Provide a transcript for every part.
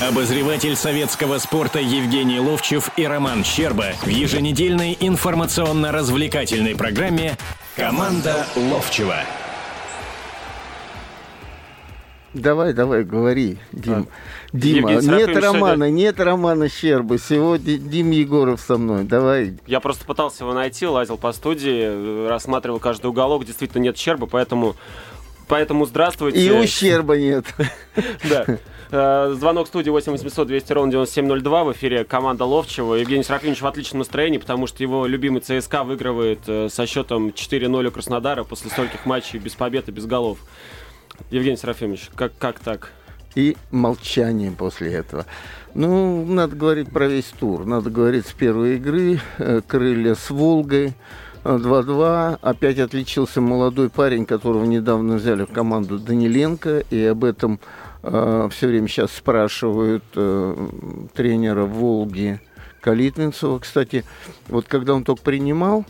Обозреватель советского спорта Евгений Ловчев и Роман Щерба в еженедельной информационно-развлекательной программе «Команда Ловчева». Давай, давай, говори, Дим. А, Дима, нет Романа, сегодня... нет Романа Щербы. Сегодня Дим Егоров со мной. Давай. Я просто пытался его найти, лазил по студии, рассматривал каждый уголок. Действительно нет Щербы, поэтому Поэтому здравствуйте. И ущерба нет. Да. Э, звонок студии 8 800 200 ровно 9702. В эфире команда Ловчева. Евгений Серафимович в отличном настроении, потому что его любимый ЦСКА выигрывает э, со счетом 4-0 у Краснодара после стольких матчей без побед и без голов. Евгений Серафимович, как, как так? И молчание после этого. Ну, надо говорить про весь тур. Надо говорить с первой игры. Э, крылья с Волгой. 2-2. Опять отличился молодой парень, которого недавно взяли в команду Даниленко. И об этом все время сейчас спрашивают э, тренера Волги Калитвинцева. Кстати, вот когда он только принимал,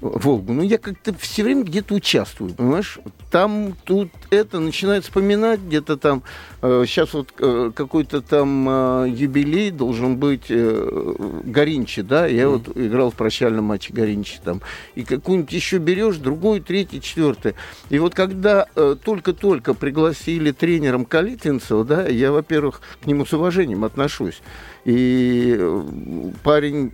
Волгу. Ну, я как-то все время где-то участвую, понимаешь? Там, тут это, начинает вспоминать где-то там. Э, сейчас вот э, какой-то там э, юбилей должен быть э, Горинчи, да? Я mm. вот играл в прощальном матче Горинчи там. И какую-нибудь еще берешь, другой, третий, четвертый. И вот когда э, только-только пригласили тренером Калитвинцева, да, я, во-первых, к нему с уважением отношусь. И э, парень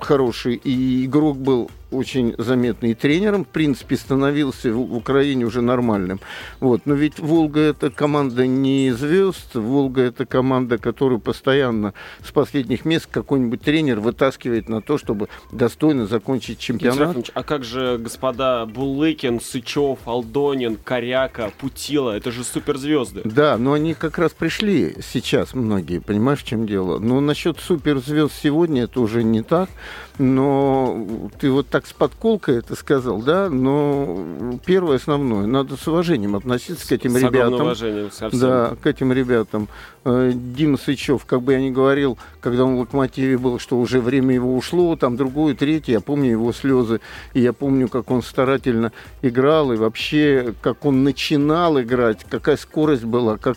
хороший, и игрок был очень заметный тренером, в принципе, становился в Украине уже нормальным. Вот. Но ведь «Волга» — это команда не звезд, «Волга» — это команда, которую постоянно с последних мест какой-нибудь тренер вытаскивает на то, чтобы достойно закончить чемпионат. А как же господа Булыкин, Сычев, Алдонин, Коряка, Путила? Это же суперзвезды. Да, но они как раз пришли сейчас многие, понимаешь, в чем дело? Но насчет суперзвезд сегодня это уже не так, но ты вот так с подколкой это сказал, да, но первое основное, надо с уважением относиться к этим с ребятам. уважением, совсем. Да, к этим ребятам. Э, Дима Сычев, как бы я ни говорил, когда он в «Локомотиве» был, что уже время его ушло, там другое, третье, я помню его слезы, и я помню, как он старательно играл, и вообще, как он начинал играть, какая скорость была, как,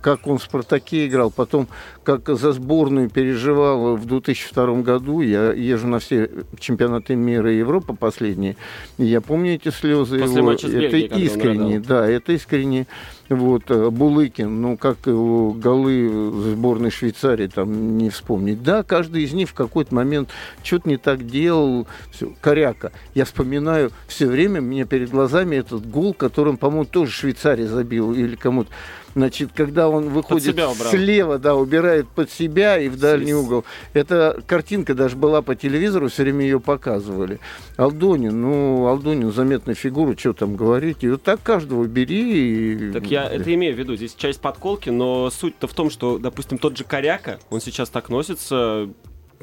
как он в «Спартаке» играл, потом как за сборную переживал в 2002 году, я езжу на все чемпионаты мира и Европы последние, и я помню эти слезы После его, матча с Бельгией, это искренне, да, это искренне вот, э, Булыкин, ну, как его голы сборной Швейцарии там не вспомнить. Да, каждый из них в какой-то момент что-то не так делал. Все. Коряка. Я вспоминаю все время, у меня перед глазами этот гол, которым, по-моему, тоже Швейцария забил или кому-то. Значит, когда он выходит слева, да, убирает под себя и в дальний Здесь. угол. Эта картинка даже была по телевизору, все время ее показывали. Алдонин, ну, Алдонин заметная фигура, что там говорить. И вот так каждого бери. И... Так я это имею в виду. Здесь часть подколки, но суть-то в том, что, допустим, тот же Коряка, он сейчас так носится,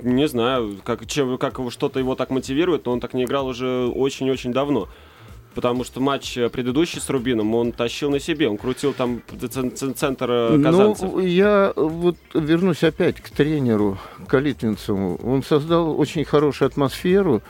не знаю, как, чем, как что-то его так мотивирует, но он так не играл уже очень-очень давно потому что матч э, предыдущий с Рубином он тащил на себе, он крутил там центр э, ну, казанцев. Ну, я вот вернусь опять к тренеру Калитвинцеву. Он создал очень хорошую атмосферу,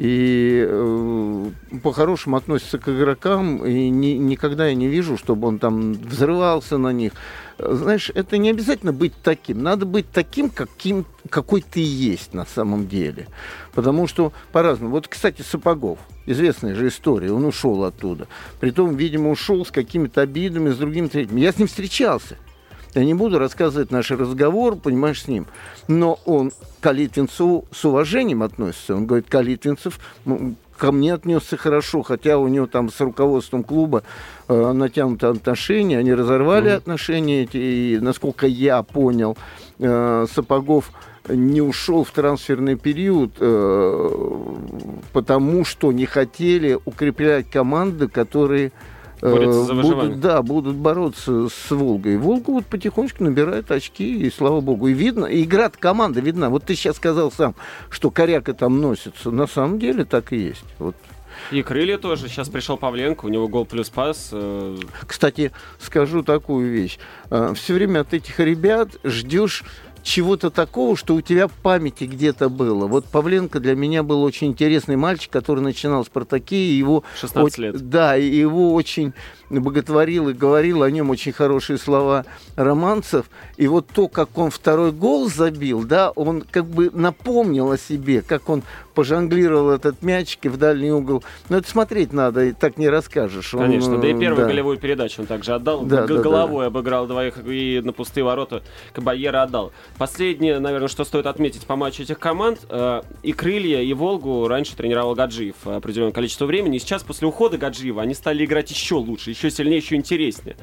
и э, по-хорошему относится к игрокам, и ни, никогда я не вижу, чтобы он там взрывался на них. Знаешь, это не обязательно быть таким. Надо быть таким, каким, какой ты есть на самом деле. Потому что по-разному. Вот, кстати, Сапогов. Известная же история. Он ушел оттуда. Притом, видимо, ушел с какими-то обидами, с другим третьим. Я с ним встречался. Я не буду рассказывать наш разговор, понимаешь, с ним. Но он к Калитвинцу с уважением относится. Он говорит, Калитвинцев ко мне отнесся хорошо, хотя у него там с руководством клуба э, натянуты отношения, они разорвали mm-hmm. отношения эти, и, насколько я понял, э, Сапогов не ушел в трансферный период, э, потому что не хотели укреплять команды, которые Борется за Будут, да, будут бороться с Волгой. Волга вот потихонечку набирает очки, и слава богу. И видно, и игра команда видна. Вот ты сейчас сказал сам, что коряка там носится. На самом деле так и есть. Вот и крылья тоже. Сейчас пришел Павленко, у него гол плюс пас. Кстати, скажу такую вещь. Э, Все время от этих ребят ждешь чего-то такого, что у тебя в памяти где-то было. Вот Павленко для меня был очень интересный мальчик, который начинал в «Спартаке», и его... 16 лет. Да, и его очень боготворил и говорил о нем очень хорошие слова романцев. И вот то, как он второй гол забил, да, он как бы напомнил о себе, как он пожонглировал этот мячик и в дальний угол. Но это смотреть надо, и так не расскажешь. Он, Конечно, да и первую да. голевую передачу он также отдал. Да, Г- да, головой да. обыграл двоих и на пустые ворота Кабаера отдал. Последнее, наверное, что стоит отметить по матчу этих команд, э, и Крылья, и Волгу раньше тренировал Гаджиев определенное количество времени. И сейчас, после ухода Гаджиева, они стали играть еще лучше, еще сильнее, еще интереснее.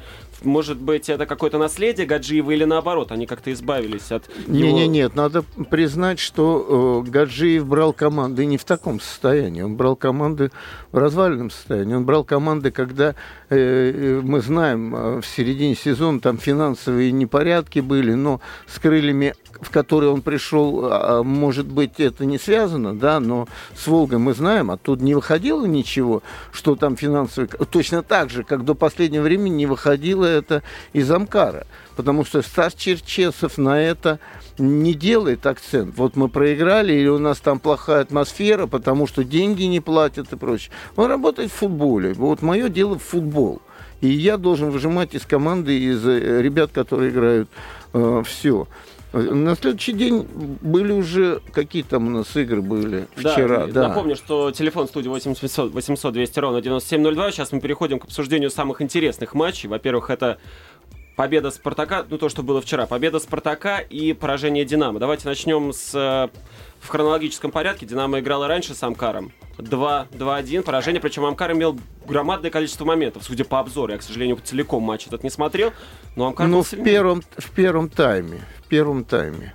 Может быть, это какое-то наследие Гаджиева или наоборот, они как-то избавились от Не, его... не, нет, надо признать, что э, Гаджиев брал команды не в таком состоянии. Он брал команды в развальном состоянии. Он брал команды, когда э, э мы знаем, э, в середине сезона там финансовые непорядки были, но с крыльями в который он пришел, а, а, может быть, это не связано, да, но с Волгой мы знаем, оттуда не выходило ничего, что там финансовый... Точно так же, как до последнего времени не выходило это из Амкара, потому что Стас Черчесов на это не делает акцент. Вот мы проиграли, или у нас там плохая атмосфера, потому что деньги не платят и прочее. Он работает в футболе. Вот мое дело в футбол. И я должен выжимать из команды, из э, ребят, которые играют э, все. На следующий день были уже какие там у нас игры были вчера. Да, да. Напомню, что телефон студии 800, 800 200 ровно 9702. Сейчас мы переходим к обсуждению самых интересных матчей. Во-первых, это победа Спартака, ну то, что было вчера, победа Спартака и поражение Динамо. Давайте начнем с э, в хронологическом порядке. Динамо играла раньше с Амкаром. 2-1 поражение, причем Амкар имел громадное количество моментов, судя по обзору. Я, к сожалению, целиком матч этот не смотрел, но Амкар Ну, в первом, в первом тайме первом тайме.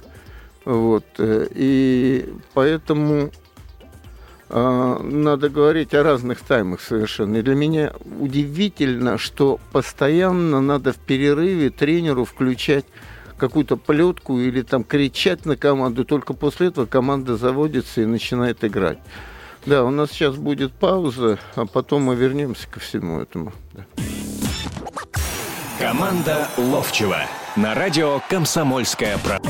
Вот. Э, и поэтому надо говорить о разных таймах совершенно. И для меня удивительно, что постоянно надо в перерыве тренеру включать какую-то плетку или там кричать на команду. Только после этого команда заводится и начинает играть. Да, у нас сейчас будет пауза, а потом мы вернемся ко всему этому. Да. Команда Ловчева на радио «Комсомольская правда».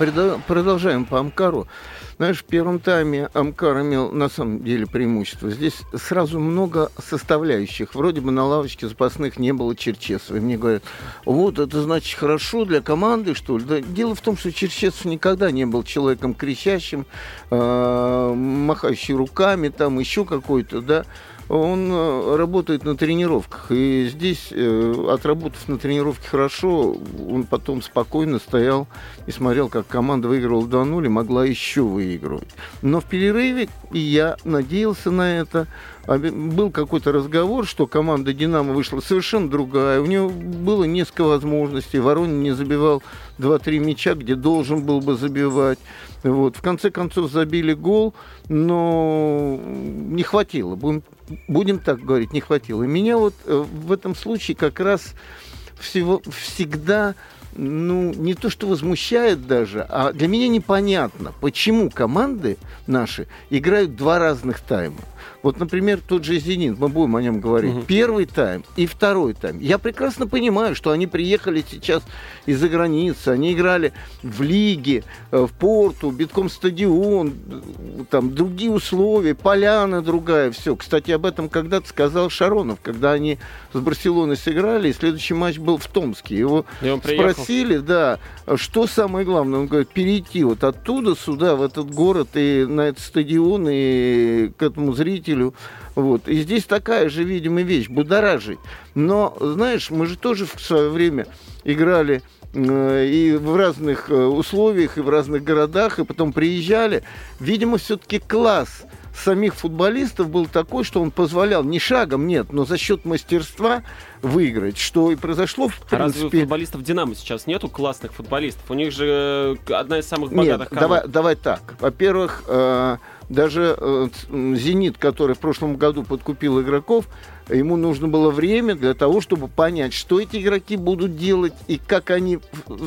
Продолжаем по Амкару. Знаешь, в первом тайме Амкар имел на самом деле преимущество. Здесь сразу много составляющих. Вроде бы на лавочке запасных не было Черчесова. И мне говорят, вот это значит хорошо для команды, что ли? Да, дело в том, что Черчесов никогда не был человеком кричащим, э, махающим руками, там еще какой-то, да он э, работает на тренировках. И здесь, э, отработав на тренировке хорошо, он потом спокойно стоял и смотрел, как команда выигрывала 2-0 и могла еще выигрывать. Но в перерыве, и я надеялся на это, а был какой-то разговор, что команда «Динамо» вышла совершенно другая. У него было несколько возможностей. Воронин не забивал 2-3 мяча, где должен был бы забивать. Вот. В конце концов забили гол, но не хватило. Будем, будем так говорить, не хватило. И меня вот э, в этом случае как раз всего, всегда ну, не то что возмущает даже, а для меня непонятно, почему команды наши играют два разных тайма. Вот, например, тот же «Зенит», мы будем о нем говорить. Угу. Первый тайм и второй тайм. Я прекрасно понимаю, что они приехали сейчас из-за границы, они играли в лиге, э, в порту, битком стадион, там другие условия, поляна другая, все. Кстати, об этом когда-то сказал Шаронов, когда они с Барселоной сыграли, и следующий матч был в Томске. Его спросили, да, что самое главное, он говорит, перейти вот оттуда сюда, в этот город, и на этот стадион, и к этому зрителю зрителю. Вот. И здесь такая же, видимо, вещь, будоражить. Но, знаешь, мы же тоже в свое время играли э, и в разных э, условиях, и в разных городах, и потом приезжали. Видимо, все-таки класс самих футболистов был такой, что он позволял не шагом, нет, но за счет мастерства выиграть, что и произошло в принципе. А разве у футболистов Динамо сейчас нету классных футболистов? У них же э, одна из самых богатых нет, команд. Давай, давай так. Во-первых, э, даже э, «Зенит», который в прошлом году подкупил игроков, ему нужно было время для того, чтобы понять, что эти игроки будут делать и как они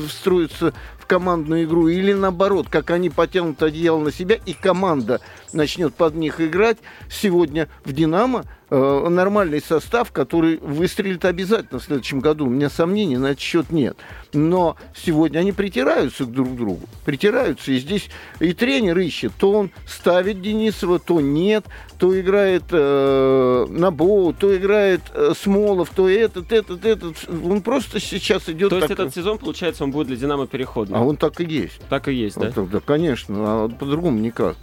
встроятся командную игру, или наоборот, как они потянут одеяло на себя, и команда начнет под них играть, сегодня в «Динамо» э, нормальный состав, который выстрелит обязательно в следующем году. У меня сомнений на этот счет нет. Но сегодня они притираются друг к другу. Притираются. И здесь и тренер ищет. То он ставит Денисова, то нет. То играет э, Набоу, то играет э, Смолов, то этот, этот, этот. Он просто сейчас идет... То есть так... этот сезон, получается, он будет для «Динамо» переходным? А он так и есть. Так и есть, да? Вот, да, конечно. А по-другому никак.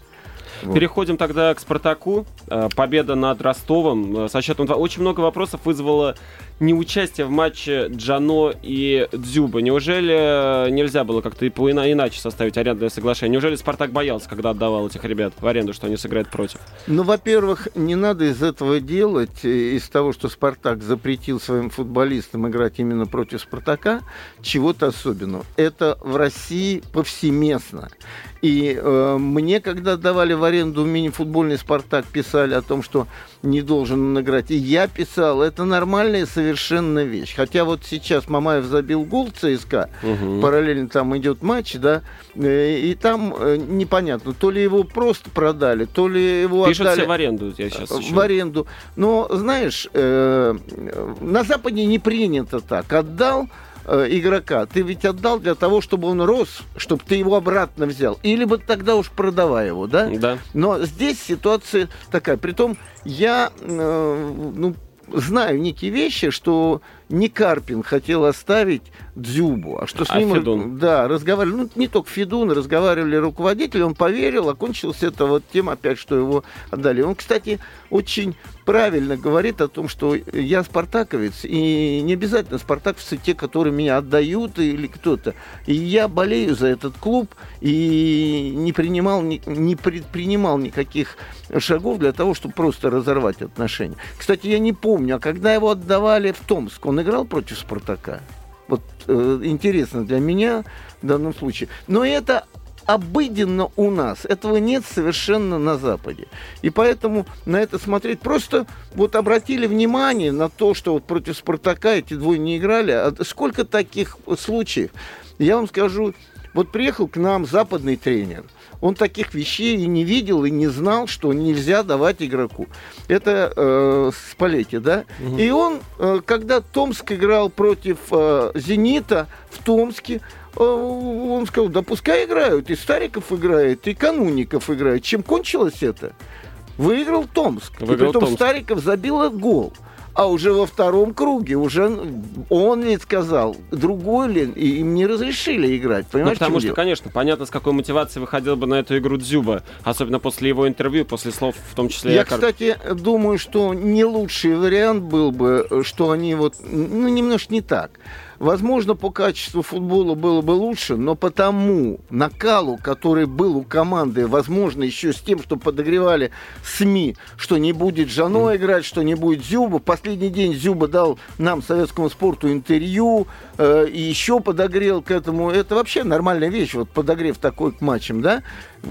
Вот. Переходим тогда к «Спартаку». Э, победа над Ростовом э, со счетом 2. Очень много вопросов вызвало неучастие в матче Джано и Дзюба. Неужели нельзя было как-то иначе составить арендное соглашение? Неужели Спартак боялся, когда отдавал этих ребят в аренду, что они сыграют против? Ну, во-первых, не надо из этого делать, э, из того, что Спартак запретил своим футболистам играть именно против Спартака, чего-то особенного. Это в России повсеместно. И э, мне, когда давали в аренду мини-футбольный «Спартак», писали о том, что не должен он играть. И я писал, это нормальная совершенно вещь. Хотя вот сейчас Мамаев забил гол ЦСКА, угу. параллельно там идет матч, да, э, и там э, непонятно, то ли его просто продали, то ли его Пишут отдали... в аренду, я сейчас В аренду. Но, знаешь, э, на Западе не принято так. Отдал, э, игрока, ты ведь отдал для того, чтобы он рос, чтобы ты его обратно взял. Или бы тогда уж продавай его, да? Да. Но здесь ситуация такая. Притом я, э, ну, знаю некие вещи, что не Карпин хотел оставить Дзюбу, а что с а ним... Федун? Да, разговаривали, ну, не только Федун, разговаривали руководители, он поверил, окончилось это вот тем опять, что его отдали. Он, кстати, очень правильно говорит о том, что я спартаковец, и не обязательно спартаковцы те, которые меня отдают или кто-то. И я болею за этот клуб и не принимал, не, предпринимал никаких шагов для того, чтобы просто разорвать отношения. Кстати, я не помню, а когда его отдавали в Томск, он играл против Спартака? Вот э, интересно для меня в данном случае. Но это обыденно у нас. Этого нет совершенно на Западе. И поэтому на это смотреть просто вот обратили внимание на то, что вот против Спартака эти двое не играли. А сколько таких случаев? Я вам скажу, вот приехал к нам западный тренер – он таких вещей и не видел, и не знал, что нельзя давать игроку. Это э, Спалетти, да? Угу. И он, э, когда Томск играл против э, Зенита в Томске, э, он сказал, да пускай играют, и Стариков играет, и Кануников играет. Чем кончилось это? Выиграл Томск. Выиграл и притом Томск. Стариков забил гол а уже во втором круге уже он ведь сказал, другой ли, и им не разрешили играть. Понимаешь, ну, потому что, дело? конечно, понятно, с какой мотивацией выходил бы на эту игру Дзюба, особенно после его интервью, после слов в том числе... Я, кстати, думаю, что не лучший вариант был бы, что они вот, ну, немножко не так. Возможно, по качеству футбола было бы лучше, но по тому накалу, который был у команды, возможно, еще с тем, что подогревали СМИ, что не будет Жано играть, что не будет Зюба. Последний день Зюба дал нам, советскому спорту, интервью э, и еще подогрел к этому. Это вообще нормальная вещь, вот подогрев такой к матчам, да?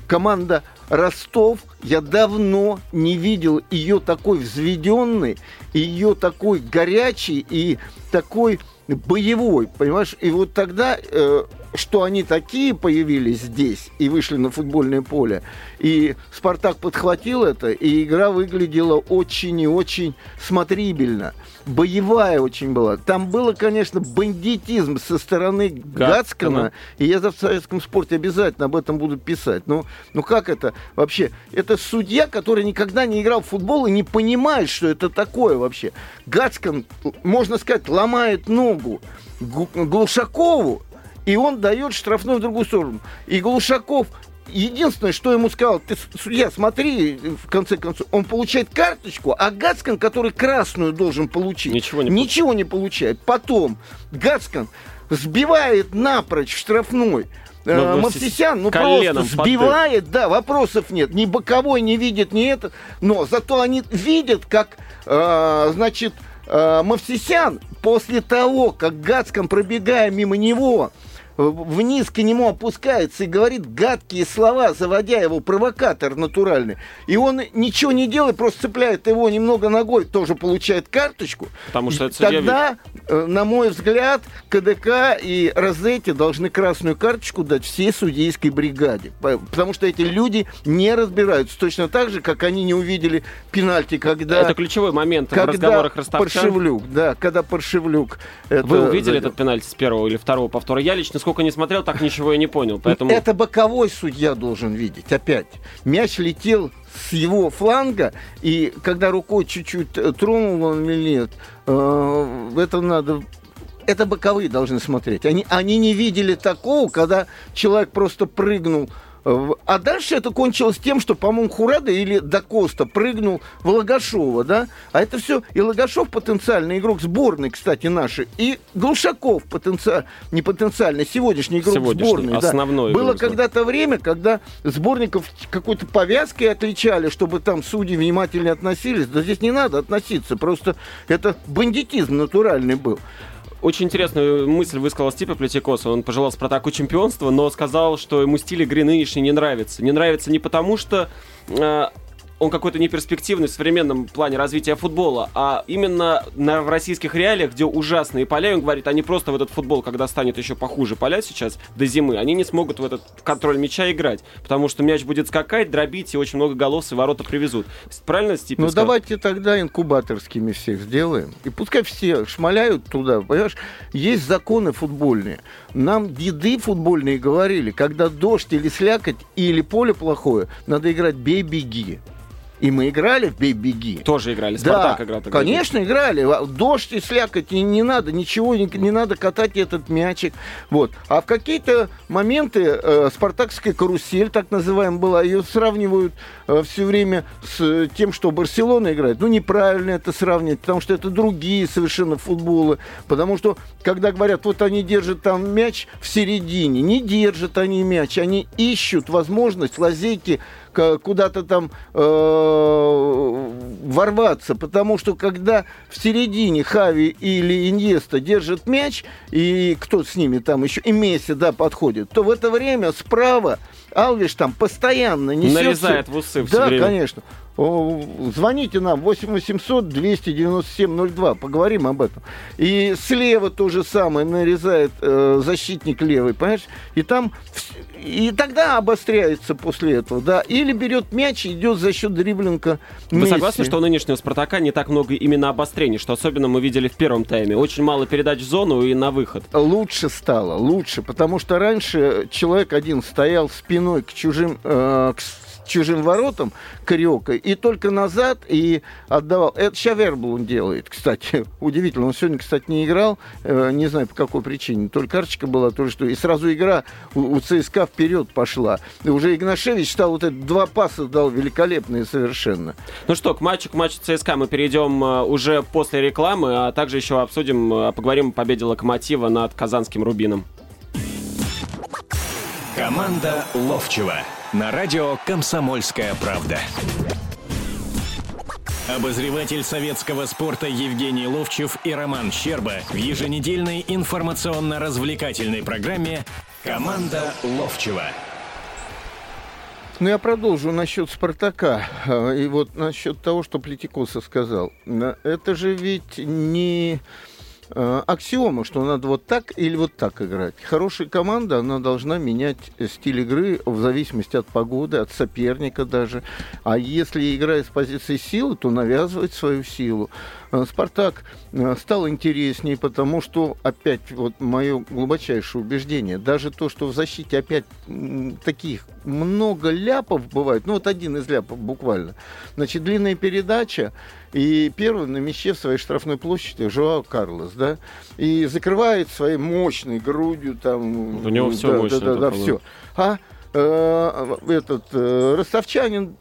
Команда Ростов, я давно не видел ее такой взведенной, ее такой горячей и такой боевой, понимаешь? И вот тогда, э, что они такие появились здесь и вышли на футбольное поле, и Спартак подхватил это, и игра выглядела очень и очень смотрибельно. Боевая очень была. Там было, конечно, бандитизм со стороны Гацкана, и я в советском спорте обязательно об этом буду писать. Ну, ну как это вообще? Это судья, который никогда не играл в футбол и не понимает, что это такое вообще. Гацкан, можно сказать, ломает ногу Глушакову, и он дает штрафной в другую сторону. И Глушаков единственное, что ему сказал, ты, судья, смотри, в конце концов, он получает карточку, а Гацкан, который красную должен получить, ничего не, ничего не получает. Потом Гацкан сбивает напрочь штрафной э, ну, ну Мавсисян, ну просто сбивает, поддых. да, вопросов нет. Ни боковой не видит, ни это. Но зато они видят, как, э, значит, э, Мавсисян после того, как Гацкан, пробегая мимо него, вниз к нему опускается и говорит гадкие слова, заводя его, провокатор натуральный. И он ничего не делает, просто цепляет его немного ногой, тоже получает карточку. Потому что это Тогда, э, на мой взгляд, КДК и Розетти должны красную карточку дать всей судейской бригаде. Потому что эти люди не разбираются. Точно так же, как они не увидели пенальти, когда... Это ключевой момент когда в разговорах Ростовчан. Паршевлюк, да, когда Паршевлюк... Это... Вы увидели этот пенальти с первого или второго повтора? Я лично сколько не смотрел, так ничего и не понял. Поэтому... Это боковой судья должен видеть, опять. Мяч летел с его фланга, и когда рукой чуть-чуть э, тронул он или нет, э, это надо это боковые должны смотреть. Они, они не видели такого, когда человек просто прыгнул а дальше это кончилось тем, что, по-моему, Хурадо или Дакоста прыгнул в Лагашова, да? А это все и Лагашов потенциальный игрок сборной, кстати, нашей, и Глушаков потенциально, не потенциально, сегодняшний игрок сегодняшний, сборной. Основной да. Было когда-то время, когда сборников какой-то повязкой отличали, чтобы там судьи внимательно относились. Да здесь не надо относиться, просто это бандитизм натуральный был. Очень интересную мысль высказал Стипе Плетикоса. Он пожелал Спартаку чемпионства, но сказал, что ему стиль игры нынешний не нравится. Не нравится не потому, что э, он какой-то неперспективный в современном плане развития футбола, а именно на, в российских реалиях, где ужасные поля, он говорит, они просто в этот футбол, когда станет еще похуже поля сейчас, до зимы, они не смогут в этот контроль мяча играть, потому что мяч будет скакать, дробить, и очень много голов и ворота привезут. Правильно, Стив? Ну, давайте тогда инкубаторскими всех сделаем. И пускай все шмаляют туда, понимаешь? Есть законы футбольные. Нам деды футбольные говорили, когда дождь или слякоть, или поле плохое, надо играть бей-беги. И мы играли в «Бей-беги». Тоже играли, Спартак да, играл. Тогда. конечно, играли. Дождь и слякоть, и не надо ничего, не, не надо катать этот мячик. Вот. А в какие-то моменты э, спартакская карусель, так называемая, была, ее сравнивают э, все время с тем, что Барселона играет. Ну, неправильно это сравнивать, потому что это другие совершенно футболы. Потому что, когда говорят, вот они держат там мяч в середине, не держат они мяч, они ищут возможность лазейки куда-то там э, ворваться, потому что когда в середине Хави или Иньеста держит мяч, и кто с ними там еще, и Месси, да, подходит, то в это время справа Алвиш там постоянно несет... Нарезает в усы все Да, время. конечно. Звоните нам 8 800 297 02, поговорим об этом. И слева то же самое нарезает э, защитник левый, понимаешь? И там и тогда обостряется после этого, да. Или берет мяч и идет за счет дриблинга Вы согласны, что у нынешнего Спартака не так много именно обострений, что особенно мы видели в первом тайме? Очень мало передач в зону и на выход. Лучше стало, лучше, потому что раньше человек один стоял спиной к чужим, э, к чужим воротам Кариока, и только назад и отдавал. Это Шавербл он делает, кстати. Удивительно. Он сегодня, кстати, не играл, э, не знаю по какой причине. То ли карточка была, то ли что. И сразу игра у, у ЦСКА вперед пошла. И уже Игнашевич стал вот это два паса дал великолепные совершенно. Ну что, к матчу, к матчу ЦСКА мы перейдем э, уже после рекламы, а также еще обсудим, э, поговорим о победе Локомотива над Казанским Рубином. Команда Ловчева на радио «Комсомольская правда». Обозреватель советского спорта Евгений Ловчев и Роман Щерба в еженедельной информационно-развлекательной программе «Команда Ловчева». Ну, я продолжу насчет «Спартака». И вот насчет того, что Плетикоса сказал. Это же ведь не Э, аксиома, что надо вот так или вот так играть. Хорошая команда, она должна менять стиль игры в зависимости от погоды, от соперника даже. А если играет с позиции силы, то навязывать свою силу. Э, Спартак э, стал интереснее, потому что, опять, вот мое глубочайшее убеждение, даже то, что в защите опять таких много ляпов бывает, ну вот один из ляпов буквально, значит, длинная передача, и первый на мяче в своей штрафной площади Жоао Карлос, да, и закрывает своей мощной грудью там... У него все да, мощно. Да, да, да, все. А э, этот э, ростовчанин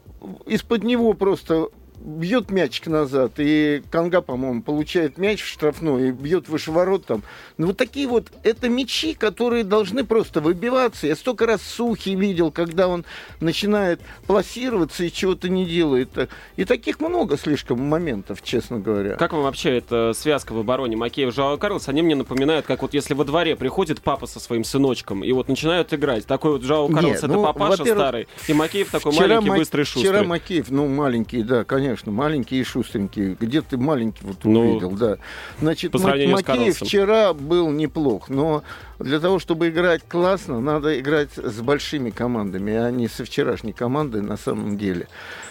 из-под него просто бьет мячик назад, и Канга, по-моему, получает мяч в штрафной и бьет выше ворот там. Ну, вот такие вот, это мячи, которые должны просто выбиваться. Я столько раз Сухи видел, когда он начинает пласироваться и чего-то не делает. И таких много слишком моментов, честно говоря. Как вам вообще эта связка в обороне Макеев Жао Карлос? Они мне напоминают, как вот если во дворе приходит папа со своим сыночком, и вот начинают играть. Такой вот Жао Карлос, это ну, папаша старый, и Макеев такой маленький, Ма- быстрый, шустрый. Вчера Макеев, ну, маленький, да, конечно, маленький и шустренький. Где ты маленький вот ну, увидел, да. Значит, Макеев вчера был неплох, но для того, чтобы играть классно, надо играть с большими командами, а не со вчерашней командой на самом деле.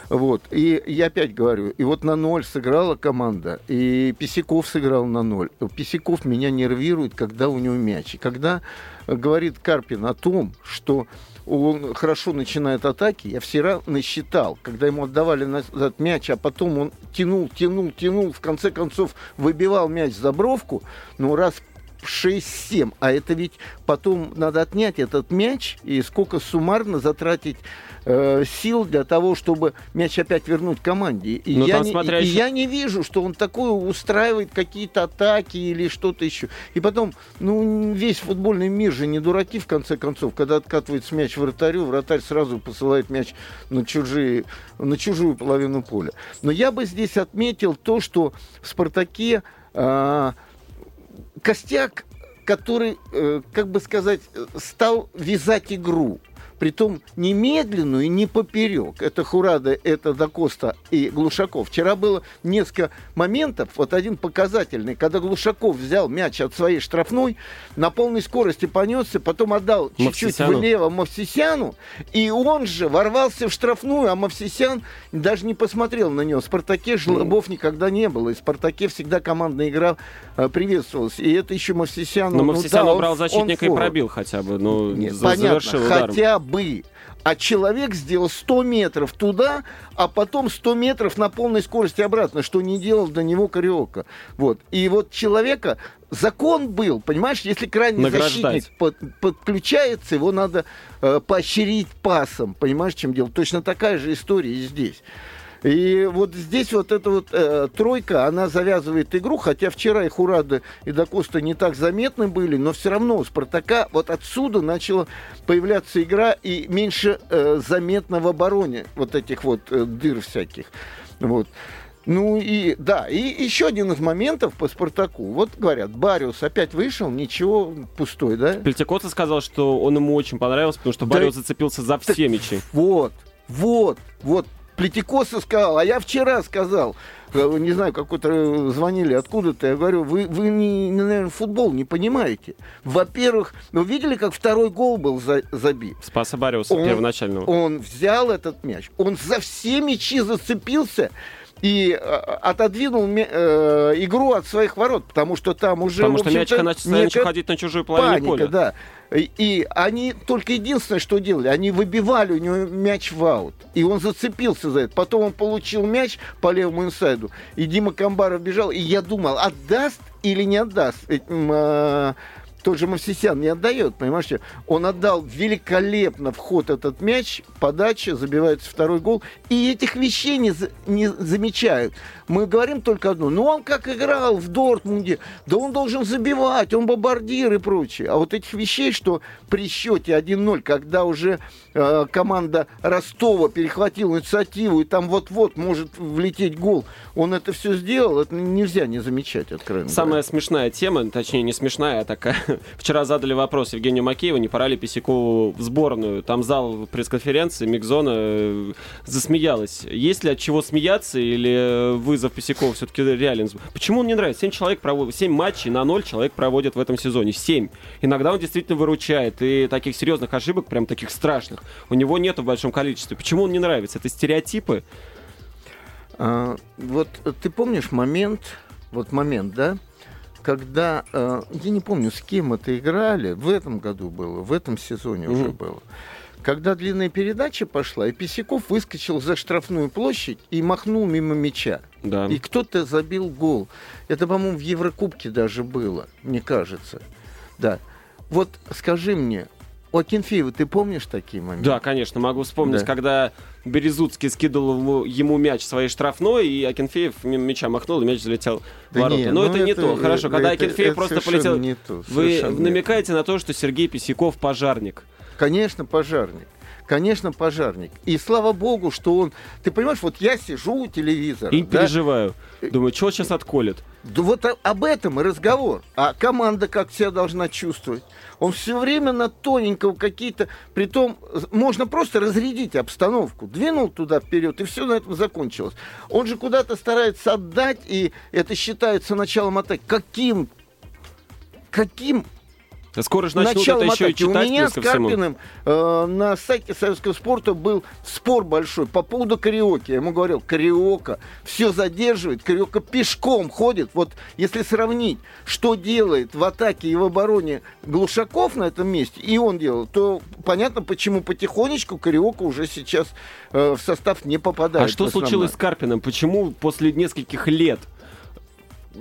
Вот. И я опять говорю, и вот на ноль сыграла команда, и Писяков сыграл на ноль. Писяков меня нервирует, когда у него мяч. И когда говорит Карпин о том, что он хорошо начинает атаки, я вчера насчитал, когда ему отдавали этот мяч, а потом он тянул, тянул, тянул, в конце концов выбивал мяч за бровку, ну раз 6-7. А это ведь потом надо отнять этот мяч и сколько суммарно затратить э, сил для того, чтобы мяч опять вернуть команде. И, ну, я, не, и еще... я не вижу, что он такое устраивает какие-то атаки или что-то еще. И потом, ну, весь футбольный мир же не дураки, в конце концов. Когда откатывается мяч вратарю, вратарь сразу посылает мяч на, чужие, на чужую половину поля. Но я бы здесь отметил то, что в «Спартаке» э, костяк, который, э, как бы сказать, стал вязать игру притом не медленную и не поперек. Это Хурада, это Дакоста и Глушаков. Вчера было несколько моментов, вот один показательный, когда Глушаков взял мяч от своей штрафной, на полной скорости понесся, потом отдал чуть-чуть влево Мавсисяну, и он же ворвался в штрафную, а Мавсисян даже не посмотрел на него. В «Спартаке» жлобов никогда не было, и в «Спартаке» всегда командная игра э, приветствовалась. И это еще Мавсисян... Но ну, Мавсисян да, убрал защитника и пробил хотя бы, ну, Нет, понятно, хотя бы. А человек сделал 100 метров туда, а потом 100 метров на полной скорости обратно, что не делал до него Кариока. Вот. И вот человека закон был, понимаешь, если крайний защитник под, подключается, его надо э, поощрить пасом, понимаешь, чем дело. Точно такая же история и здесь. И вот здесь вот эта вот э, тройка, она завязывает игру, хотя вчера и Хурада, и Дакоста не так заметны были, но все равно у Спартака вот отсюда начала появляться игра и меньше э, заметно в обороне вот этих вот э, дыр всяких. Вот. Ну и да, и еще один из моментов по Спартаку. Вот говорят, Бариус опять вышел, ничего, пустой, да? Пельтикоца сказал, что он ему очень понравился, потому что да, Бариус зацепился за все так, мячи. Вот, вот, вот Плетикоса сказал, а я вчера сказал, э, не знаю, какой-то звонили откуда-то, я говорю, вы, вы не, наверное, футбол не понимаете. Во-первых, ну видели, как второй гол был за, забит? Спаса Бариуса он, первоначального. Он взял этот мяч, он за все мячи зацепился, и э, отодвинул э, игру от своих ворот, потому что там уже... Потому что мяч начал ходить на чужую половину паника, поля. да. И они только единственное, что делали, они выбивали у него мяч в аут. И он зацепился за это. Потом он получил мяч по левому инсайду. И Дима Камбаров бежал. И я думал, отдаст или не отдаст э, тот же Мавсисян не отдает, понимаешь? Он отдал великолепно вход этот мяч, подача, забивается второй гол. И этих вещей не, не замечают. Мы говорим только одно. Ну, он как играл в Дортмунде, да он должен забивать, он бомбардир и прочее. А вот этих вещей, что при счете 1-0, когда уже э, команда Ростова перехватила инициативу, и там вот-вот может влететь гол, он это все сделал, это нельзя не замечать, откровенно Самая говоря. смешная тема, точнее, не смешная, а такая Вчера задали вопрос Евгению Макееву, не пора ли Писякову в сборную. Там зал пресс-конференции, Мигзона э, засмеялась. Есть ли от чего смеяться или вызов Писякова все-таки реален? Почему он не нравится? 7 человек проводит, 7 матчей на 0 человек проводит в этом сезоне. 7. Иногда он действительно выручает. И таких серьезных ошибок, прям таких страшных, у него нету в большом количестве. Почему он не нравится? Это стереотипы? А, вот ты помнишь момент, вот момент, да, когда, э, я не помню, с кем это играли, в этом году было, в этом сезоне mm-hmm. уже было, когда длинная передача пошла, и Писяков выскочил за штрафную площадь и махнул мимо мяча. Да. И кто-то забил гол. Это, по-моему, в Еврокубке даже было, мне кажется. Да. Вот скажи мне, у Акинфеева, ты помнишь такие моменты? Да, конечно, могу вспомнить, Да. когда Березуцкий скидывал ему, мяч своей штрафной, и Акинфеев мимо мяча махнул, и мяч залетел в Да ворота. не, Но ну это, не это- то. Хорошо, это- когда это- Акинфеев это просто полетел... не то, Вы совершенно не намекаете на то, что Сергей Писяков пожарник. Конечно, пожарник. Конечно, пожарник. И слава богу, что он... Ты понимаешь, вот я сижу у телевизора. И да, переживаю. Думаю, что сейчас отколет? Да вот об этом и разговор. А команда как себя должна чувствовать? Он все время на тоненького какие-то... Притом з- можно просто разрядить обстановку. Двинул туда вперед, и все на этом закончилось. Он же куда-то старается отдать, и это считается началом атаки. Каким? Каким Скоро же начнут началом это еще и атаки. У читать меня с. Карпиным э, на сайте советского спорта был спор большой по поводу кариоке. Я ему говорил, кариока все задерживает, кариока пешком ходит. Вот если сравнить, что делает в атаке и в обороне Глушаков на этом месте, и он делал, то понятно, почему потихонечку кариока уже сейчас э, в состав не попадает. А что случилось с Карпином? Почему после нескольких лет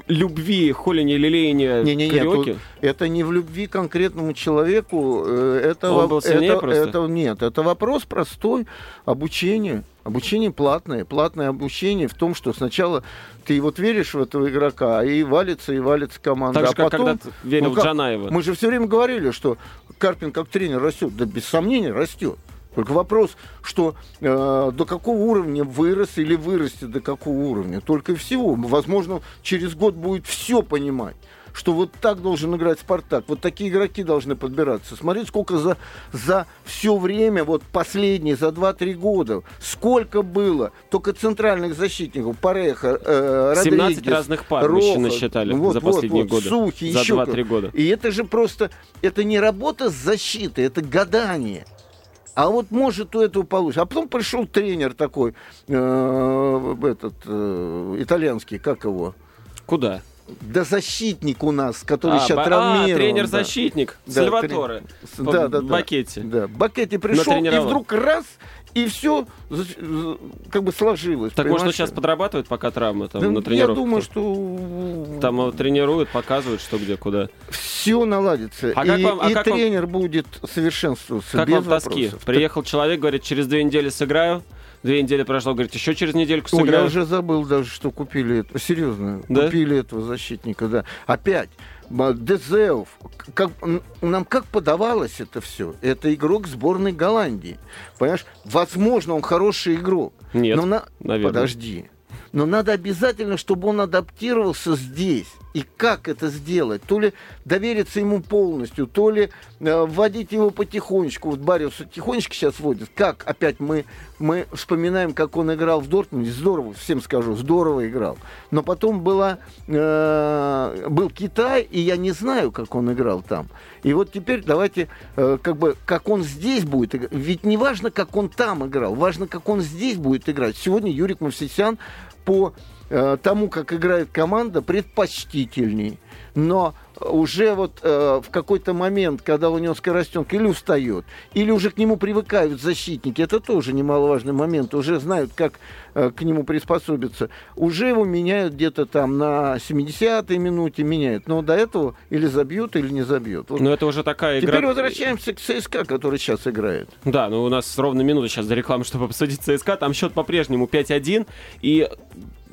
любви, холения, лелеяния Не-не-не, кариоке? тут это не в любви к конкретному человеку. э, Это, Он был это, просто? это- нет, это вопрос простой. Обучение. Обучение платное. Платное обучение в том, что сначала ты вот веришь в этого игрока, и валится, и валится команда. Так же, а как потом, когда-то верил ну как, Джанаева. Мы же все время говорили, что Карпин как тренер растет. Да без сомнения растет. Только вопрос, что э, до какого уровня вырос или вырастет до какого уровня. Только всего. Возможно, через год будет все понимать что вот так должен играть Спартак. Вот такие игроки должны подбираться. Смотрите, сколько за, за все время, вот последние, за 2-3 года, сколько было только центральных защитников, Пареха, э, 17 Родригес, разных пар Роха, насчитали вот, за вот, последние вот, годы. Сухи, за еще 2-3 кто- года. и это же просто, это не работа с защитой, это гадание. А вот может у этого получится. А потом пришел тренер такой, э, этот, э, итальянский, как его? Куда? Да защитник у нас, который а, сейчас ба- травмирован. а, тренер-защитник. Да, Сальваторе. Да, да, да. Бакетти. Да, Бакетти пришел, и вдруг раз, и все как бы сложилось. Так может он понимаешь? сейчас подрабатывает, пока травма там Да, на Я тренировках? думаю, что Там тренируют, показывают, что где, куда. все наладится. А и как вам- а и как вам- тренер будет совершенствоваться Как без вам тоски? вопросов. Приехал человек, говорит, через две недели сыграю. Две недели прошло, говорит, еще через недельку Ой, я сыграю. уже забыл даже, что купили это. Серьезно, Да? купили этого защитника, да. Опять. Дезеов, как, нам как подавалось это все? Это игрок сборной Голландии. Понимаешь, возможно, он хороший игрок. Нет, но на... наверное. Подожди. Но надо обязательно, чтобы он адаптировался здесь. И как это сделать? То ли довериться ему полностью, то ли э, вводить его потихонечку. Вот Бариуса тихонечко сейчас вводит. Как опять мы, мы вспоминаем, как он играл в Дортмунде. Здорово, всем скажу, здорово играл. Но потом была, э, был Китай, и я не знаю, как он играл там. И вот теперь давайте, э, как бы, как он здесь будет играть. Ведь не важно, как он там играл, важно, как он здесь будет играть. Сегодня Юрик Мовсисян по тому, как играет команда, предпочтительней. Но уже вот э, в какой-то момент, когда у него скоростенка или устает, или уже к нему привыкают защитники, это тоже немаловажный момент, уже знают, как э, к нему приспособиться, уже его меняют где-то там на 70-й минуте, меняют. Но до этого или забьют, или не забьют. Вот Но это уже такая игра... Теперь возвращаемся к ЦСКА, который сейчас играет. Да, ну у нас ровно минута сейчас до рекламы, чтобы обсудить ЦСКА. Там счет по-прежнему 5-1. И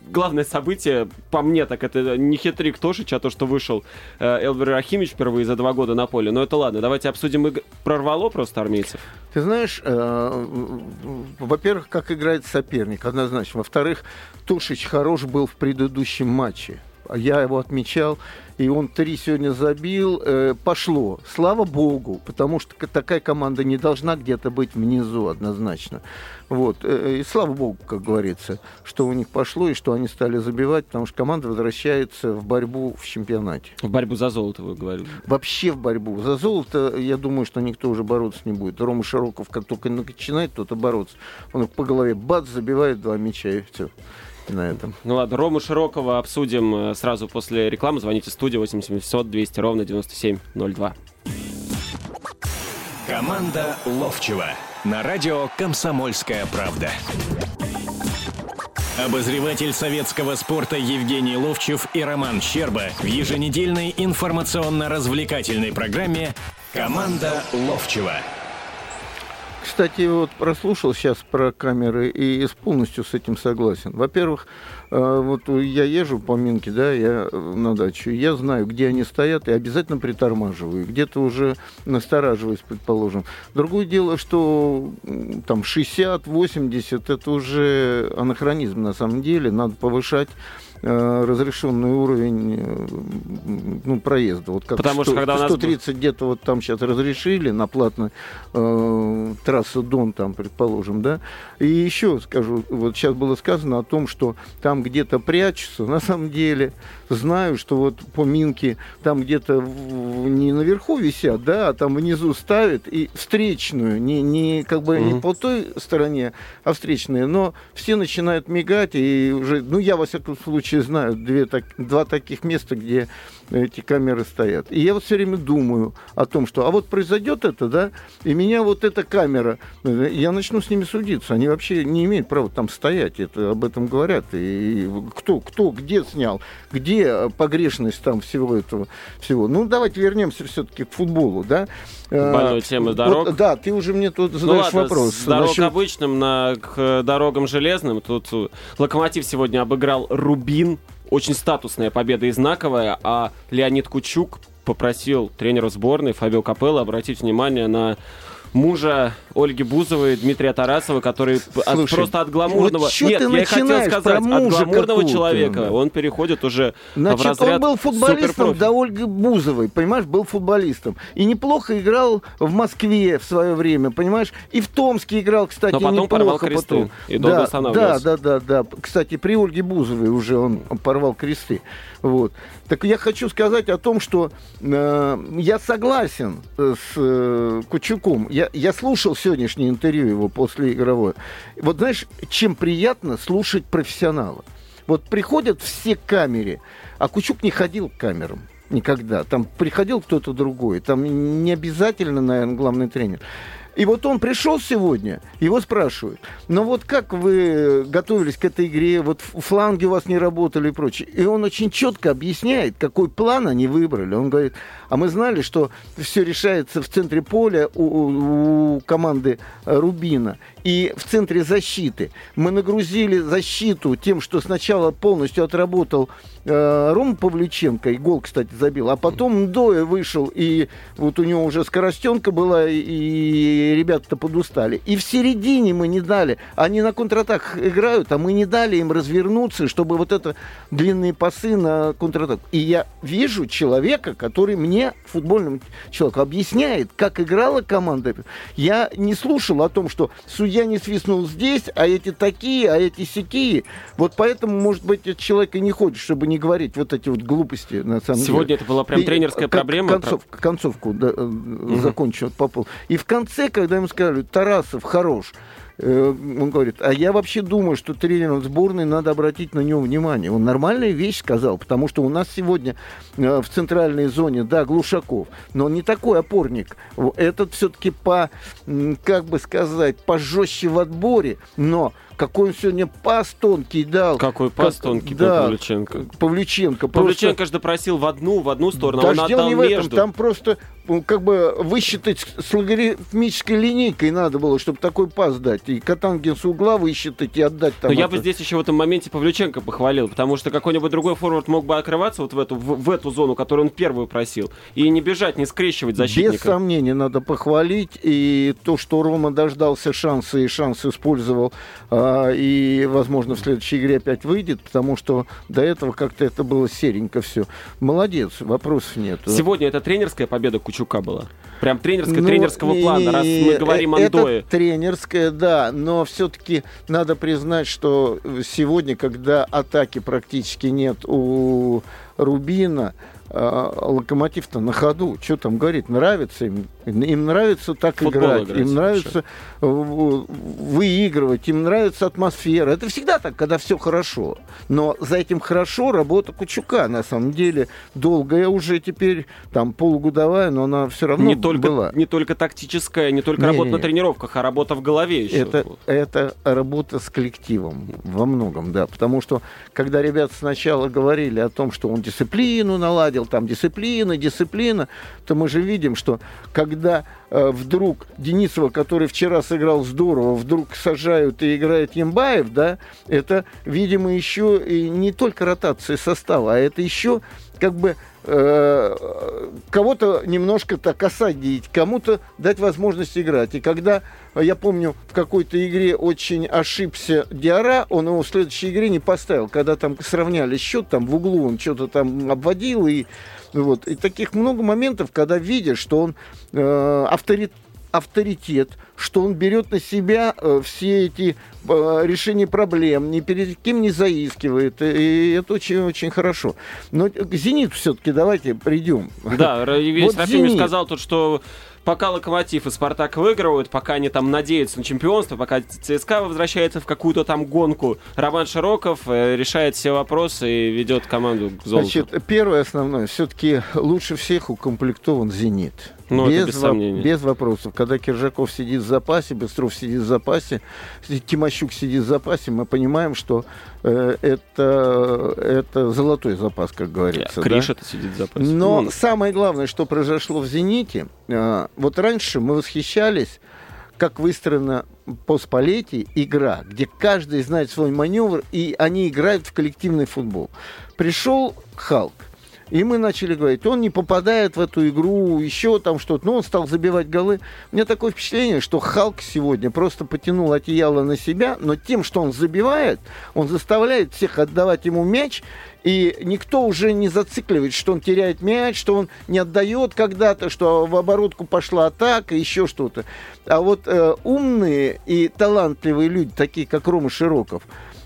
главное событие, по мне, так это не хитрик Тошича, а то, что вышел э, Элвер Рахимович впервые за два года на поле. Но это ладно, давайте обсудим. иг- Прорвало просто армейцев? Ты знаешь, э, во-первых, как играет соперник, однозначно. Во-вторых, Тушич хорош был в предыдущем матче. Я его отмечал, и он три сегодня забил. Э, пошло. Слава богу, потому что такая команда не должна где-то быть внизу однозначно. Вот. Э, И слава богу, как говорится, что у них пошло и что они стали забивать, потому что команда возвращается в борьбу в чемпионате. В борьбу за золото, вы говорили. Вообще в борьбу. За золото, я думаю, что никто уже бороться не будет. Рома Широков, как только начинает кто-то бороться, он по голове бац, забивает два мяча и все. На этом. Ну ладно, Рому Широкого обсудим э, сразу после рекламы. Звоните в студию 8700 200 ровно 9702. Команда Ловчева на радио «Комсомольская правда». Обозреватель советского спорта Евгений Ловчев и Роман Щерба в еженедельной информационно-развлекательной программе Команда Ловчева. Кстати, вот прослушал сейчас про камеры и полностью с этим согласен. Во-первых, э, вот я езжу по Минке, да, я на дачу, я знаю, где они стоят, и обязательно притормаживаю. Где-то уже настораживаюсь, предположим. Другое дело, что там 60-80 это уже анахронизм на самом деле. Надо повышать Э, разрешенный уровень э, ну, проезда. Вот как Потому 100, что когда 130 нас... где-то вот там сейчас разрешили на платной э, трассу Дон, там, предположим, да. И еще скажу, вот сейчас было сказано о том, что там где-то прячутся. На самом деле знаю, что вот по Минке там где-то не наверху висят, да, а там внизу ставят и встречную, не, не как бы угу. не по той стороне, а встречные, но все начинают мигать и уже, ну я во всяком случае знаю две, так, два таких места, где эти камеры стоят. И я вот все время думаю о том, что а вот произойдет это, да, и меня вот эта камера, я начну с ними судиться. Они вообще не имеют права там стоять, это об этом говорят. И кто, кто, где снял, где погрешность там всего этого всего. Ну, давайте вернемся все-таки к футболу, да. Больной темы дорог. Вот, да, ты уже мне тут ну задаешь ну, ладно, вопрос. С дорог насчет... обычным на, к дорогам железным. Тут Локомотив сегодня обыграл Рубин очень статусная победа и знаковая, а Леонид Кучук попросил тренера сборной Фабио Капелло обратить внимание на мужа Ольги Бузовой, Дмитрия Тарасова, который Слушай, просто от гламурного... Вот Нет, я хотел сказать, от гламурного человека он переходит уже Значит, в разряд он был футболистом до Ольги Бузовой, понимаешь, был футболистом. И неплохо играл в Москве в свое время, понимаешь? И в Томске играл, кстати, Но потом неплохо. порвал кресты потом. и долго да, останавливался. Да, да, да, да. Кстати, при Ольге Бузовой уже он порвал кресты. Вот. Так я хочу сказать о том, что э, я согласен с э, Кучуком. Я, я слушал сегодняшнее интервью его после игровой. Вот знаешь, чем приятно слушать профессионала. Вот приходят все к камере, а Кучук не ходил к камерам никогда. Там приходил кто-то другой. Там не обязательно, наверное, главный тренер. И вот он пришел сегодня, его спрашивают, ну вот как вы готовились к этой игре, вот фланги у вас не работали и прочее. И он очень четко объясняет, какой план они выбрали. Он говорит, а мы знали, что все решается в центре поля у, у команды Рубина и в центре защиты. Мы нагрузили защиту тем, что сначала полностью отработал э, Рома Павлюченко, и гол, кстати, забил, а потом Доя вышел, и вот у него уже скоростенка была, и ребята-то подустали. И в середине мы не дали, они на контратак играют, а мы не дали им развернуться, чтобы вот это длинные пасы на контратак. И я вижу человека, который мне, футбольному человеку, объясняет, как играла команда. Я не слушал о том, что судья я не свистнул здесь, а эти такие, а эти сякие. Вот поэтому, может быть, этот человек и не хочет, чтобы не говорить вот эти вот глупости, на самом Сегодня деле. Сегодня это была прям тренерская и, проблема. Концов, концовку да, угу. закончил Попов. И в конце, когда ему сказали, Тарасов хорош, он говорит, а я вообще думаю, что тренером сборной надо обратить на него внимание. Он нормальная вещь сказал, потому что у нас сегодня э, в центральной зоне, да, Глушаков, но он не такой опорник. Этот все-таки по, как бы сказать, пожестче в отборе, но какой он сегодня пас тонкий дал. Какой пас как, тонкий да, Павлюченко. Павлюченко. Павлюченко просто... же допросил в одну, в одну сторону, а он отдал не в этом, между. Там просто как бы высчитать с логарифмической линейкой надо было, чтобы такой пас дать. И Катангин с угла высчитать и отдать там. Но это. я бы здесь еще в этом моменте Павлюченко похвалил, потому что какой-нибудь другой форвард мог бы открываться вот в эту, в, в эту зону, которую он первую просил, и не бежать, не скрещивать защитника. Без сомнения надо похвалить. И то, что Рома дождался шанса и шанс использовал, а, и, возможно, в следующей игре опять выйдет, потому что до этого как-то это было серенько все. Молодец, вопросов нет. Сегодня это тренерская победа Кучука была? Прям тренерская, ну, тренерского не, плана, раз мы говорим о Андое. Это тренерская, да, но все-таки надо признать, что сегодня, когда атаки практически нет у Рубина, локомотив-то на ходу, что там говорить, нравится им, им нравится так Футбол играть, играть, им нравится выигрывать, им нравится атмосфера. Это всегда так, когда все хорошо. Но за этим хорошо работа Кучука, на самом деле, долгая уже теперь, там полугодовая, но она все равно не только, была. Не только тактическая, не только не, работа не, на тренировках, а работа в голове еще. Это, это работа с коллективом во многом, да, потому что когда ребята сначала говорили о том, что он дисциплину наладил, наладил там дисциплина, дисциплина, то мы же видим, что когда э, вдруг Денисова, который вчера сыграл здорово, вдруг сажают и играет Ямбаев, да, это, видимо, еще и не только ротация состава, а это еще как бы кого-то немножко так осадить, кому-то дать возможность играть. И когда, я помню, в какой-то игре очень ошибся Диара, он его в следующей игре не поставил. Когда там сравняли счет, там в углу он что-то там обводил. И, вот. и таких много моментов, когда видишь, что он э, авторитет авторитет, что он берет на себя э, все эти э, решения проблем, ни перед кем не заискивает, и это очень-очень хорошо. Но к «Зениту» все-таки давайте придем. Да, весь вот Рафимович сказал тут, что пока Локомотив и Спартак выигрывают, пока они там надеются на чемпионство, пока ЦСКА возвращается в какую-то там гонку, Роман Широков э, решает все вопросы и ведет команду к золоту. Значит, первое основное, все-таки лучше всех укомплектован «Зенит». Ну, без, без, во- без вопросов. Когда Киржаков сидит в запасе, Быстров сидит в запасе, Тимощук сидит в запасе, мы понимаем, что э, это, это золотой запас, как говорится. Криша-то да? сидит в запасе. Но ну. самое главное, что произошло в «Зените», э, вот раньше мы восхищались как выстроена по Спалетти игра, где каждый знает свой маневр, и они играют в коллективный футбол. Пришел Халк, и мы начали говорить, он не попадает в эту игру, еще там что-то. Ну, он стал забивать голы. У меня такое впечатление, что Халк сегодня просто потянул одеяло на себя, но тем, что он забивает, он заставляет всех отдавать ему мяч, и никто уже не зацикливает, что он теряет мяч, что он не отдает когда-то, что в оборотку пошла атака, еще что-то. А вот э, умные и талантливые люди, такие как Рома Широков,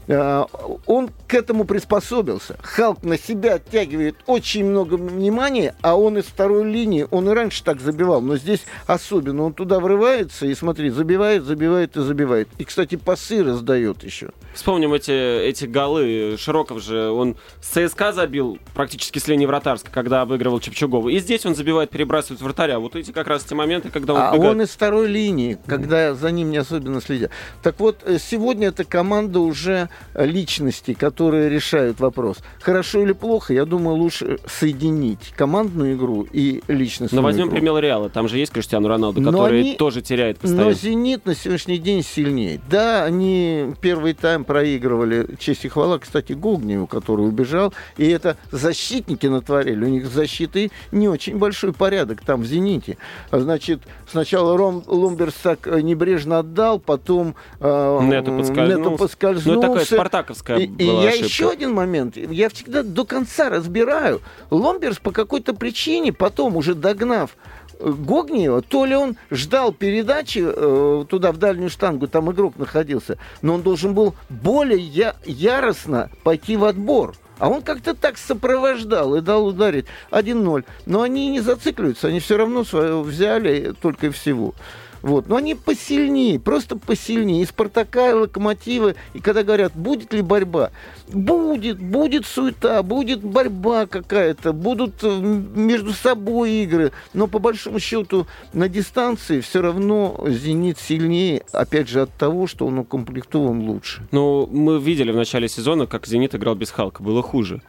он к этому приспособился. Халк на себя оттягивает очень много внимания, а он из второй линии, он и раньше так забивал, но здесь особенно. Он туда врывается и, смотри, забивает, забивает и забивает. И, кстати, пасы раздает еще. Вспомним эти, эти голы. Широков же, он с ЦСКА забил практически с линии вратарской, когда обыгрывал Чепчугова. И здесь он забивает, перебрасывает вратаря. Вот эти как раз те моменты, когда он А бегает. он из второй линии, когда за ним не особенно следят. Так вот, э, сегодня эта команда уже личности, которые решают вопрос. Хорошо или плохо, я думаю, лучше соединить командную игру и личностную Но возьмем игру. пример Реала. Там же есть Криштиану Роналду, который они... тоже теряет постоянно. Но «Зенит» на сегодняшний день сильнее. Да, они первый тайм проигрывали. Честь и хвала, кстати, Гогневу, который убежал. И это защитники натворили. У них защиты не очень большой порядок там в «Зените». Значит, сначала Ром Лумберс так небрежно отдал, потом э, Нету поскользнулся. Нету поскользнулся. Такая спартаковская и, была и я ошибка. еще один момент. Я всегда до конца разбираю. Ломберс по какой-то причине, потом уже догнав э, Гогниева, то ли он ждал передачи э, туда в дальнюю штангу, там игрок находился, но он должен был более я- яростно пойти в отбор. А он как-то так сопровождал и дал ударить 1-0. Но они не зацикливаются, они все равно свое взяли только и всего. Вот. Но они посильнее, просто посильнее. И Спартака, и Локомотива. И когда говорят, будет ли борьба? Будет, будет суета, будет борьба какая-то, будут э, между собой игры. Но по большому счету на дистанции все равно «Зенит» сильнее, опять же, от того, что он укомплектован лучше. Ну, мы видели в начале сезона, как «Зенит» играл без Халка. Было хуже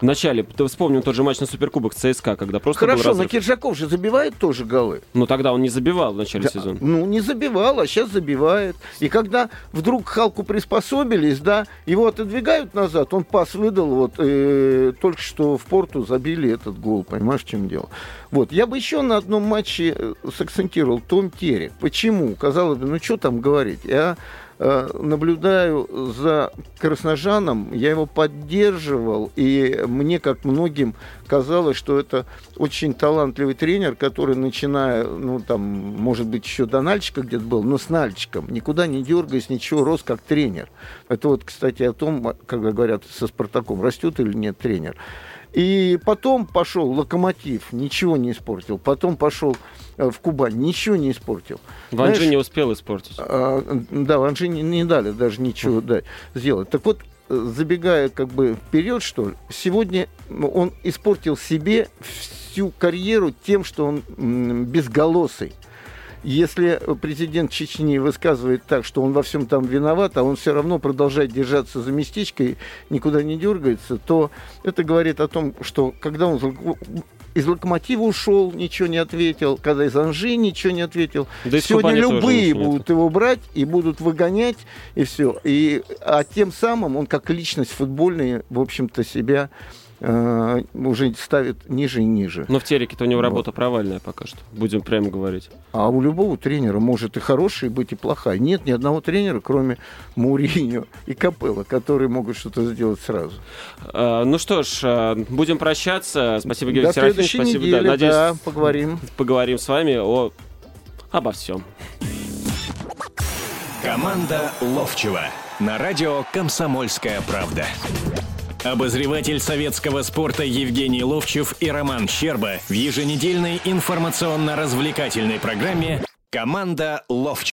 в начале, ты вспомнил тот же матч на Суперкубок ЦСКА, когда просто Хорошо, но Киржаков же забивает тоже голы. Ну тогда он не забивал в начале да, сезона. Ну, не забивал, а сейчас забивает. И когда вдруг Халку приспособились, да, его отодвигают назад, он пас выдал, вот, э, только что в порту забили этот гол, понимаешь, в чем дело. Вот, я бы еще на одном матче э, сакцентировал Том Терек. Почему? Казалось бы, ну что там говорить? Я Э, наблюдаю за Красножаном, я его поддерживал, и мне, как многим, казалось, что это очень талантливый тренер, который, начиная, ну, там, может быть, еще до Нальчика где-то был, но с Нальчиком, никуда не дергаясь, ничего, рос как тренер. Это вот, кстати, о том, когда говорят со Спартаком, растет или нет тренер. И потом пошел Локомотив, ничего не испортил. Потом пошел э, в Кубань, ничего не испортил. Ванжи не успел испортить. А, да, Ванжи не, не дали даже ничего дать, сделать. Так вот, э, забегая как бы вперед, что ли, сегодня он испортил себе всю карьеру тем, что он безголосый. Если президент Чечни высказывает так, что он во всем там виноват, а он все равно продолжает держаться за местечко и никуда не дергается, то это говорит о том, что когда он из Локомотива ушел, ничего не ответил, когда из Анжи ничего не ответил. Да Сегодня любые будут его брать и будут выгонять, и все. И, а тем самым он как личность футбольная, в общем-то, себя э, уже ставит ниже и ниже. Но в Тереке-то у него вот. работа провальная пока что, будем прямо говорить. А у любого тренера может и хорошая быть, и плохая. Нет ни одного тренера, кроме Муриньо и Капелла, которые могут что-то сделать сразу. А, ну что ж, а, будем прощаться. Спасибо, Георгий Серафимович. Спасибо, недели, да, надеюсь, да, поговорим. Поговорим с вами о обо всем. Команда Ловчева на радио «Комсомольская правда». Обозреватель советского спорта Евгений Ловчев и Роман Щерба в еженедельной информационно-развлекательной программе «Команда Ловчев».